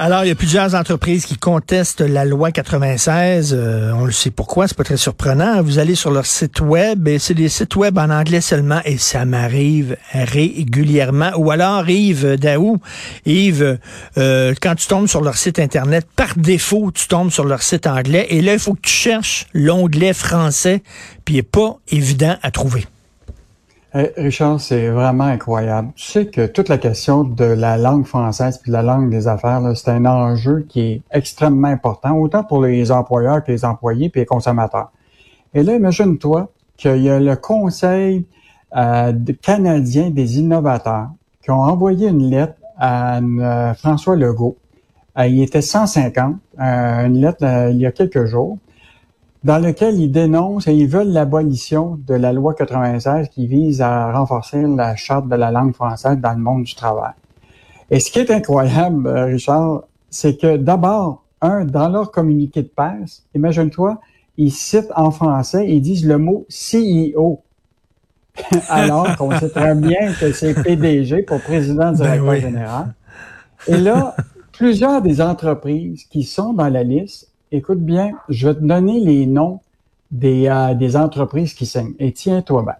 Alors, il y a plusieurs entreprises qui contestent la loi 96. Euh, on le sait pourquoi, c'est pas très surprenant. Vous allez sur leur site web et c'est des sites web en anglais seulement et ça m'arrive régulièrement. Ou alors, Yves Daou, Yves, euh, quand tu tombes sur leur site internet, par défaut, tu tombes sur leur site anglais et là, il faut que tu cherches l'onglet français, puis il n'est pas évident à trouver. Richard, c'est vraiment incroyable. Tu sais que toute la question de la langue française puis de la langue des affaires, c'est un enjeu qui est extrêmement important, autant pour les employeurs que les employés puis les consommateurs. Et là, imagine-toi qu'il y a le Conseil euh, canadien des innovateurs qui ont envoyé une lettre à euh, François Legault. Euh, il était 150, euh, une lettre il y a quelques jours dans lequel ils dénoncent et ils veulent l'abolition de la loi 96 qui vise à renforcer la charte de la langue française dans le monde du travail. Et ce qui est incroyable, euh, Richard, c'est que d'abord, un, dans leur communiqué de presse, imagine-toi, ils citent en français, ils disent le mot CEO. Alors qu'on sait très bien que c'est PDG pour président directeur oui. général. Et là, plusieurs des entreprises qui sont dans la liste, écoute bien, je vais te donner les noms des, euh, des entreprises qui signent. Et tiens-toi bien.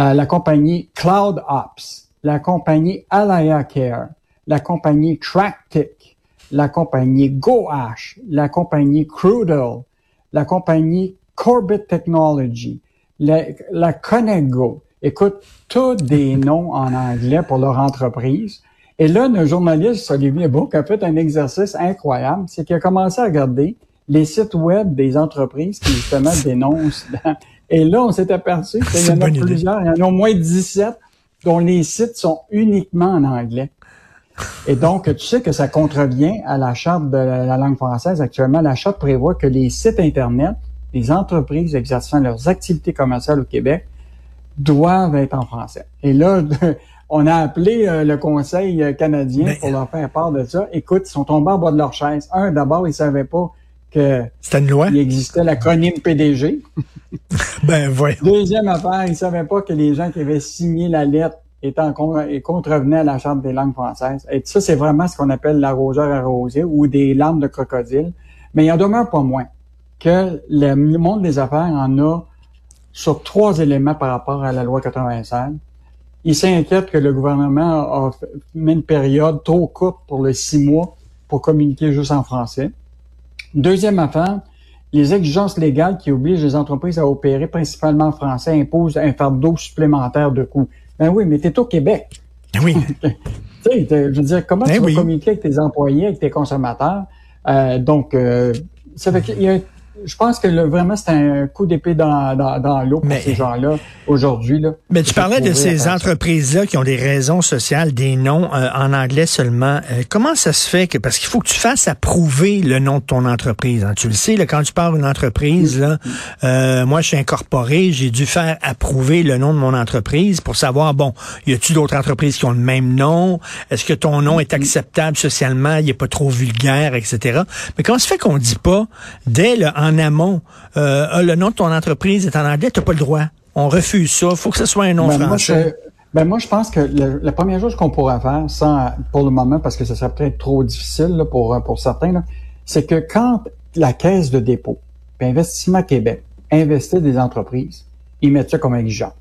Euh, la compagnie Cloud Ops, la compagnie Alaya Care, la compagnie Tractic, la compagnie GoAsh, la compagnie Crudel, la compagnie Corbett Technology, la, la Conego. Écoute, tous des noms en anglais pour leur entreprise. Et là, le journaliste Olivier Bourque a fait un exercice incroyable, c'est qu'il a commencé à regarder les sites web des entreprises qui justement dénoncent. Et là, on s'est aperçu qu'il y en a idée. plusieurs, il y en a au moins 17 dont les sites sont uniquement en anglais. Et donc, tu sais que ça contrevient à la charte de la la langue française. Actuellement, la charte prévoit que les sites Internet des entreprises exerçant leurs activités commerciales au Québec doivent être en français. Et là, on a appelé euh, le Conseil euh, canadien Mais- pour leur faire part de ça. Écoute, ils sont tombés en bas de leur chaise. Un, d'abord, ils savaient pas que une loi? il existait l'acronyme PDG. Ben, voyons. Deuxième affaire, ils savaient pas que les gens qui avaient signé la lettre étaient en con- et contrevenaient à la Charte des langues françaises. Et ça, c'est vraiment ce qu'on appelle l'arroseur arrosé ou des larmes de crocodile. Mais il en demeure pas moins que le monde des affaires en a sur trois éléments par rapport à la loi 96. Ils s'inquiètent que le gouvernement a mis une période trop courte pour les six mois pour communiquer juste en français. Deuxième affaire, les exigences légales qui obligent les entreprises à opérer principalement en français imposent un fardeau supplémentaire de coûts. Ben oui, mais t'es au Québec. Oui. Tu sais, je veux dire, comment Ben tu vas oui. communiquer avec tes employés, avec tes consommateurs? Euh, donc, euh, ça fait qu'il y a, je pense que le- vraiment, c'est un coup d'épée dans, dans, dans l'eau pour Mais- ces gens-là aujourd'hui. Là, Mais tu parlais de ces ça. entreprises-là qui ont des raisons sociales, des noms euh, en anglais seulement. Euh, comment ça se fait que parce qu'il faut que tu fasses approuver le nom de ton entreprise. hein. Tu le sais, là, quand tu pars une entreprise, là, euh, moi je suis incorporé, j'ai dû faire approuver le nom de mon entreprise pour savoir bon, y a-tu d'autres entreprises qui ont le même nom? Est-ce que ton nom est acceptable socialement? Il est pas trop vulgaire, etc. Mais comment se fait qu'on dit pas dès le, en amont euh, Ah, le nom de ton entreprise est en anglais, t'as pas le droit. On refuse ça. faut que ce soit un nom Ben, moi, français. je, ben, moi, je pense que le- la première chose qu'on pourrait faire, sans, pour le moment, parce que ce serait peut-être trop difficile là, pour, pour certains, c'est que quand la Caisse de dépôt, puis Investissement Québec, investit des entreprises, ils mettent ça comme exigence.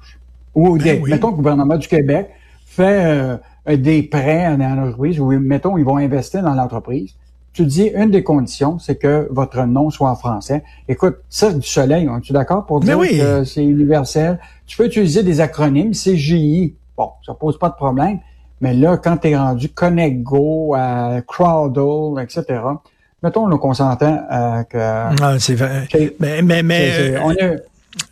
Ou Ben des, oui. mettons que le gouvernement du Québec fait euh, des prêts à une entreprise, ou mettons, ils vont investir dans l'entreprise. Tu dis, une des conditions, c'est que votre nom soit en français. Écoute, Cirque du Soleil, on es-tu d'accord pour dire oui. que c'est universel? Tu peux utiliser des acronymes, CGI. Bon, ça pose pas de problème. Mais là, quand tu es rendu Connect Go, euh, Crowdle, etc., mettons qu'on s'entend euh, que... Ah, c'est vrai. Mais, mais, mais on est-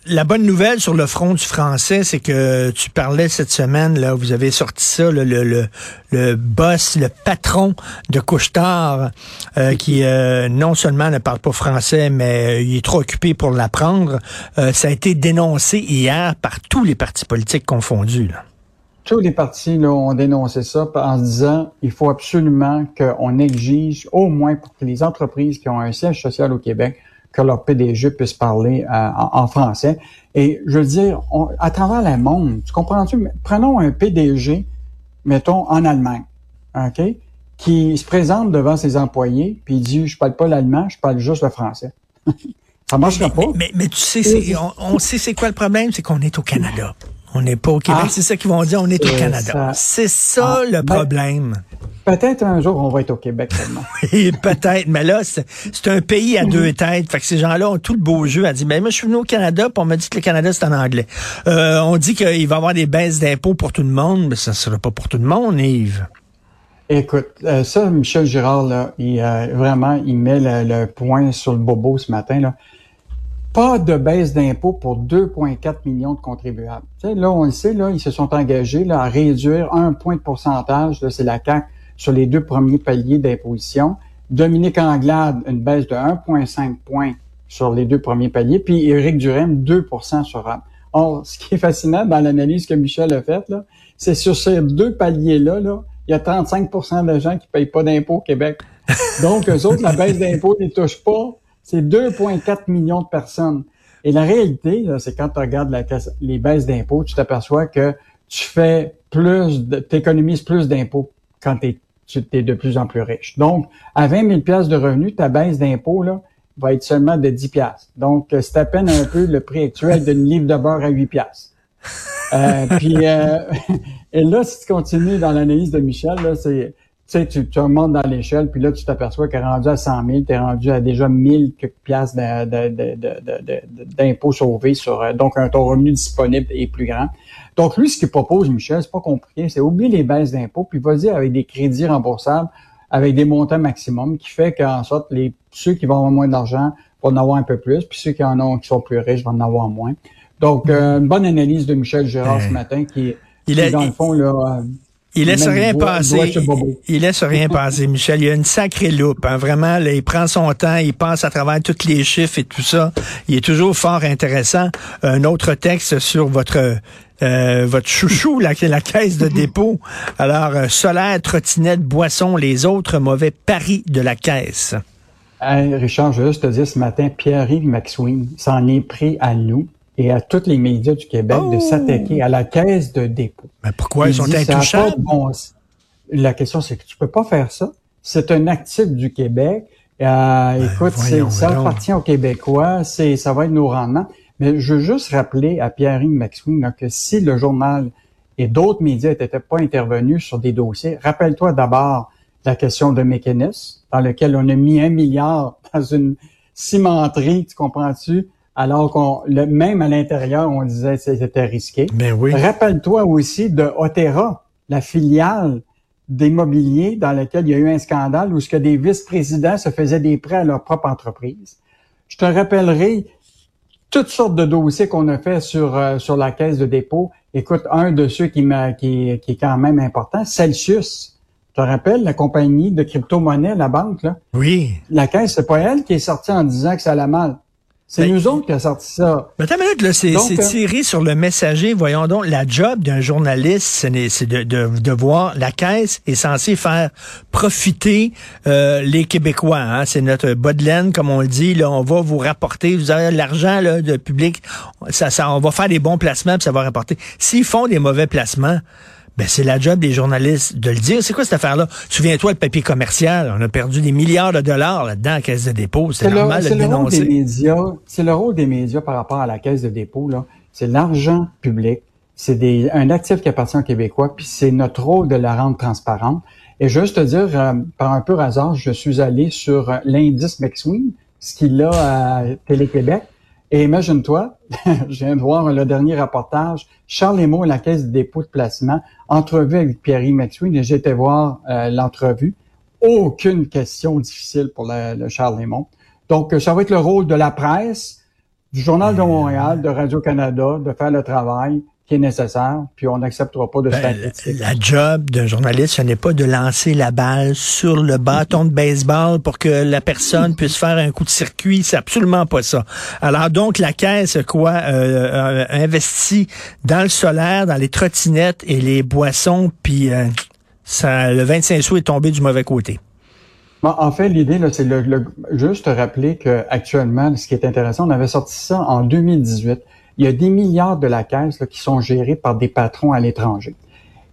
la bonne nouvelle sur le front du français, c'est que tu parlais cette semaine, là, vous avez sorti ça, le, le, le, boss, le patron de Couchetard, euh, qui euh, non seulement ne parle pas français, mais euh, il est trop occupé pour l'apprendre. Ça a été dénoncé hier par tous les partis politiques confondus. Là. tous les partis là, ont dénoncé ça en disant il faut absolument qu'on exige au moins pour que les entreprises qui ont un siège social au Québec que leur PDG puisse parler euh, en, en français. Et je veux dire, on- à travers le monde, tu comprends-tu? Mais Prenons un PDG, mettons, en Allemagne, OK? Qui se présente devant ses employés, puis il dit, je parle pas l'allemand, je parle juste le français. ça marchera pas. Mais, mais, mais tu sais, on sait c'est quoi le problème, c'est qu'on est au Canada. On n'est pas au Québec, Ah. c'est ça qu'ils vont dire, on est au Canada. C'est ça Ah, le ben- problème. Peut-être un jour, on va être au Québec seulement. Peut-être, mais là, c'est c'est un pays à deux têtes. Fait que ces gens-là ont tout le beau jeu à dire, ben moi, je suis venu au Canada, puis on m'a dit que le Canada, c'est en anglais. Euh, on dit qu'il va y avoir des baisses d'impôts pour tout le monde, mais ça ne sera pas pour tout le monde, Yves. Écoute, euh, ça, Michel Girard, là, il, euh, vraiment, il met le, le point sur le bobo ce matin. Là. Pas de baisse d'impôts pour 2,4 millions de contribuables. Tu sais, là, on le sait, là, ils se sont engagés là, à réduire un point de pourcentage, c'est la CAQ, sur les deux premiers paliers d'imposition. Dominique Anglade, une baisse de 1,5 points sur les deux premiers paliers, puis Éric Duhem, 2% sur rap. Or, ce qui est fascinant dans l'analyse que Michel a faite, c'est sur ces deux paliers-là, là, il y a 35% de gens qui payent pas d'impôts au Québec. Donc, eux autres, la baisse d'impôts ne les touche pas. C'est 2,4 millions de personnes. Et la réalité, c'est quand tu regardes la, les baisses d'impôts, tu t'aperçois que tu fais plus, de- t'économises plus d'impôts quand tu es de plus en plus riche. Donc, à 20 000 piastres de revenus, ta baisse d'impôts, va être seulement de 10 piastres. Donc, euh, c'est à peine un peu le prix actuel d'une livre de beurre à 8 piastres. Euh, puis, euh, et là, si tu continues dans l'analyse de Michel, là, c'est, tu sais, tu, tu remontes dans l'échelle, puis là, tu t'aperçois qu'à rendu à 100 000, tu es rendu à déjà 1000 quelques piastres d'impôts sauvés sur, euh, donc, un, ton revenu disponible est plus grand. Donc, lui, ce qu'il propose, Michel, c'est pas compliqué, c'est oublier les baisses d'impôts, puis vas-y avec des crédits remboursables, avec des montants maximum, qui fait qu'en sorte, les, ceux qui vont avoir moins d'argent vont en avoir un peu plus, puis ceux qui en ont, qui sont plus riches vont en avoir moins. Donc, euh, une bonne analyse de Michel Gérard ce matin, qui, Il qui, a- dans le fond, là, euh, Il laisse rien passer. Il, il laisse rien passer, Michel. Il a une sacrée loupe. hein. Vraiment, là, il prend son temps, il passe à travers tous les chiffres et tout ça. Il est toujours fort intéressant. Un autre texte sur votre euh, votre chouchou, la, la caisse de dépôt. Alors, euh, solaire, trottinette, boisson, les autres mauvais paris de la caisse. Hey, Richard, je veux juste te dire ce matin, Pierre-Yves McSween s'en est pris à nous et à tous les médias du Québec de Oh! s'attaquer à la caisse de dépôt. Mais pourquoi ils Il sont intouchables? bon. La question, c'est que tu peux pas faire ça. C'est un actif du Québec. Euh, écoute, Ben, voyons ça appartient aux Québécois. C'est, ça va être nos rendements. Mais je veux juste rappeler à Pierre-Yves là, que si le journal et d'autres médias n'étaient pas intervenus sur des dossiers, rappelle-toi d'abord la question de mécanisme, dans lequel on a mis un milliard dans une cimenterie, tu comprends-tu? Alors qu'on, le, même à l'intérieur, on disait que c'était risqué. Ben oui. Rappelle-toi aussi de Otera, la filiale d'immobilier dans laquelle il y a eu un scandale où ce que des vice-présidents se faisaient des prêts à leur propre entreprise. Je te rappellerai toutes sortes de dossiers qu'on a fait sur euh, sur la caisse de dépôt. Écoute, un de ceux qui m'a qui, qui est quand même important, Celsius. Tu te rappelles la compagnie de crypto-monnaie, la banque là Oui. La caisse, c'est pas elle qui est sortie en disant que ça allait mal. C'est Ben, nous autres qui a sorti ça. Mais attends minute, là, c'est euh, tiré sur le messager. Voyons donc, la job d'un journaliste, c'est de, de, de voir la caisse est censée faire profiter euh, les Québécois. Hein? C'est notre bas de laine, comme on le dit. Là, on va vous rapporter, vous avez l'argent là, de public, ça, ça, on va faire des bons placements, puis ça va rapporter. S'ils font des mauvais placements, Ben, c'est la job des journalistes de le dire. C'est quoi cette affaire-là? Souviens-toi, le papier commercial, on a perdu des milliards de dollars là-dedans à la Caisse de dépôt. C'est normal de le dénoncer. C'est le rôle des médias par rapport à la Caisse de dépôt. là. C'est l'argent public. C'est un actif qui appartient aux Québécois, puis c'est notre rôle de la rendre transparente. Et juste te dire, euh, par un peu hasard, je suis allé sur euh, l'indice McSween, ce qu'il a à Télé-Québec. Et imagine-toi, je viens de voir le dernier reportage, Charles Emo et la Caisse de dépôt de placement, entrevue avec Pierre McSween, et j'ai été voir euh, l'entrevue. Aucune question difficile pour le, Charles Lemont. Donc, ça va être le rôle de la presse, du Journal de Montréal, de Radio-Canada, de faire le travail qui est nécessaire, puis on n'acceptera pas de ben, La job d'un journaliste, ce n'est pas de lancer la balle sur le bâton de baseball pour que la personne puisse faire un coup de circuit. C'est absolument pas ça. Alors donc, la caisse, quoi, euh, euh investit dans le solaire, dans les trottinettes et les boissons, puis euh, ça, le 25 sous est tombé du mauvais côté. en fait, l'idée, c'est le, le, juste rappeler que actuellement, ce qui est intéressant, on avait sorti ça en 2018 il y a des milliards de la caisse qui sont gérés par des patrons à l'étranger.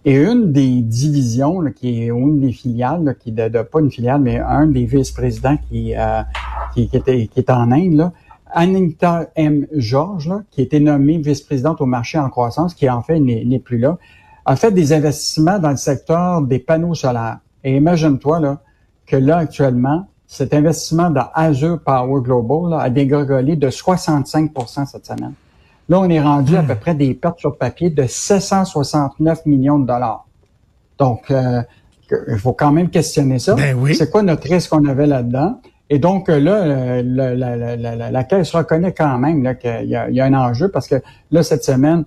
Et une des divisions, qui est une des filiales, qui de, pas une filiale, mais un des vice-présidents qui, euh, qui, qui, était, qui est en Inde, là, Anita M. George, là, qui a été nommée vice-présidente au marché en croissance, qui en fait n'est plus là, a fait des investissements dans le secteur des panneaux solaires. Et imagine-toi là, que là, actuellement, cet investissement dans Azure Power Global là, a dégringolé de 65% cette semaine. Là, on est rendu à hmm. peu près des pertes sur papier de 769 millions de dollars. Donc, euh, il faut quand même questionner ça. Ben oui. C'est quoi notre risque qu'on avait là-dedans? Et donc euh, là, euh, la, la, la, la, Caisse reconnaît quand même qu'il y, y, a un enjeu parce que là, cette semaine,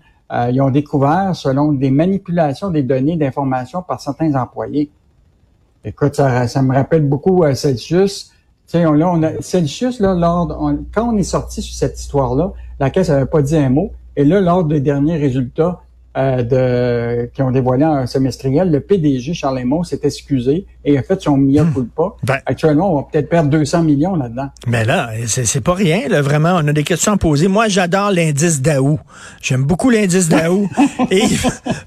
ils ont découvert, selon des manipulations des données d'information par certains employés. Écoute, ça, ça me rappelle beaucoup Celsius. On, là, on a, Celsius, là, lors, quand on est sorti sur cette histoire-là, la Caisse n'avait pas dit un mot. Et là, lors des derniers résultats euh, de, qui ont dévoilé un semestriel, le PDG, Charles Lemont, s'est excusé et a fait son mea hmm. culpa. Ben, Actuellement, on va peut-être perdre 200 millions là-dedans. Mais là, c'est pas rien, là, vraiment. On a des questions à poser. Moi, j'adore l'indice d'Aou. J'aime beaucoup l'indice d'Aou. et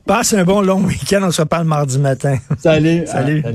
passe un bon long week-end. On se reparle mardi matin. Salut. Salut.